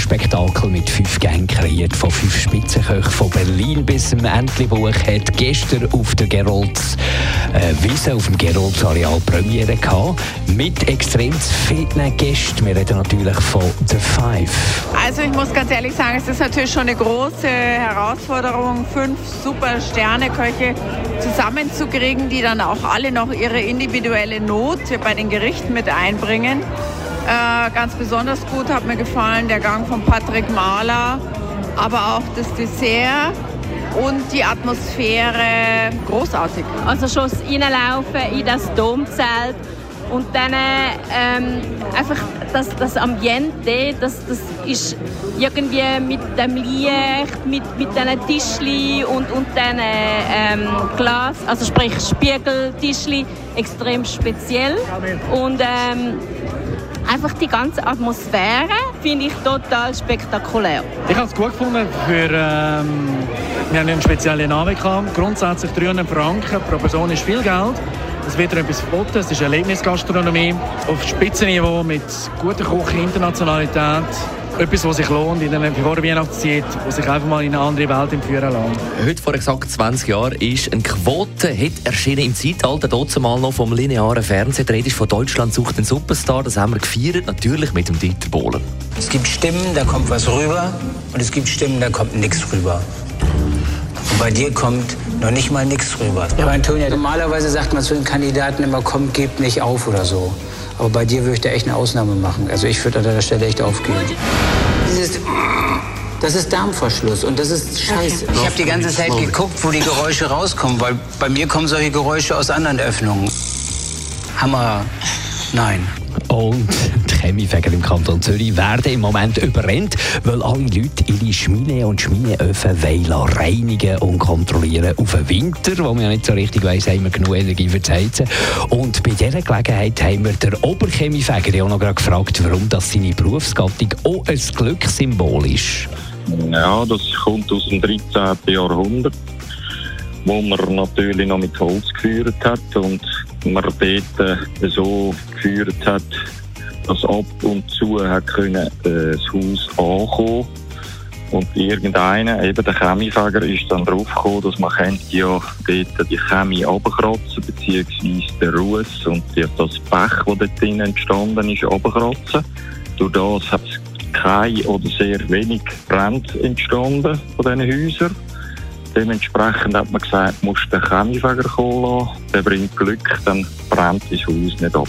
Pop-Up-Dinner-Spektakel mit fünf Gängen kreiert von fünf Spitzenköchen von Berlin bis zum Entlebuch hat gestern auf der Gerolds äh, Wiese auf dem Gerolds Areal Premiere gehabt mit extrem vielen Gästen. Wir reden natürlich von The Five. Also ich muss ganz ehrlich sagen, es ist natürlich schon eine große Herausforderung, fünf super Sterneköche zusammenzukriegen, die dann auch alle noch ihre individuelle Note bei den Gerichten mit einbringen. Äh, ganz besonders gut hat mir gefallen der Gang von Patrick Mahler, aber auch das Dessert und die Atmosphäre großartig. Also schon das Reinlaufen in das Domzelt und dann ähm, einfach das, das Ambiente, das, das ist irgendwie mit dem Licht, mit, mit diesen Tischli und, und diesen ähm, Glas, also sprich Spiegeltischli, extrem speziell. Und ähm, einfach die ganze Atmosphäre finde ich total spektakulär. Ich habe es gut gefunden. Für, ähm, wir haben einen speziellen Namen gehabt. Grundsätzlich 300 Franken pro Person ist viel Geld. Es wird etwas verboten. Es ist Erlebnisgastronomie auf Spitzenniveau mit guter Küche, Internationalität. Etwas, was sich lohnt in der Vorweihnachtszeit, wo sich einfach mal in eine andere Welt entführen lässt. Heute vor exakt 20 Jahren ist ein Quoten-Hit erschienen im Zeitalter, mal noch vom linearen Fernsehen. Die Rede ist von Deutschland sucht einen Superstar. Das haben wir gefeiert, natürlich mit dem Dieter Bohlen. Es gibt Stimmen, da kommt was rüber und es gibt Stimmen, da kommt nichts rüber. Und bei dir kommt noch nicht mal nichts rüber. Ja, Antonia, normalerweise sagt man zu den Kandidaten immer, komm, gebt nicht auf oder so. Aber bei dir würde ich da echt eine Ausnahme machen. Also ich würde an deiner Stelle echt aufgeben. Dieses das ist Darmverschluss und das ist scheiße. Ich habe die ganze Zeit geguckt, wo die Geräusche rauskommen, weil bei mir kommen solche Geräusche aus anderen Öffnungen. Hammer. Nein. Und Chemiefäger im Kanton Zürich werden im Moment überrennt, weil alle Leute ihre Schmine und Schmineöfen reinigen und kontrollieren auf den Winter, wo man ja nicht so richtig weiss, haben wir genug Energie für das Heizen. Und bei dieser Gelegenheit haben wir den Oberchemiefäger auch noch gefragt, warum das seine Berufsgattung auch ein Glückssymbol ist. Ja, das kommt aus dem 13. Jahrhundert, wo man natürlich noch mit Holz geführt hat und man dort äh, so geführt hat, dass ab und zu hat können, äh, das Haus ankommen und irgendeiner, eben der Chemiefäger, ist dann drauf gekommen, dass man ja dort die Chemie runterkratzen, beziehungsweise den Ruß und das Pech, das dort drinnen entstanden ist, runterkratzen. Durch das hat es kein oder sehr wenig Brand entstanden von diesen Häusern. Dementsprechend hat man gesagt, musst den Chemiefäger kommen lassen. Der bringt Glück, dann brennt das Haus nicht ab.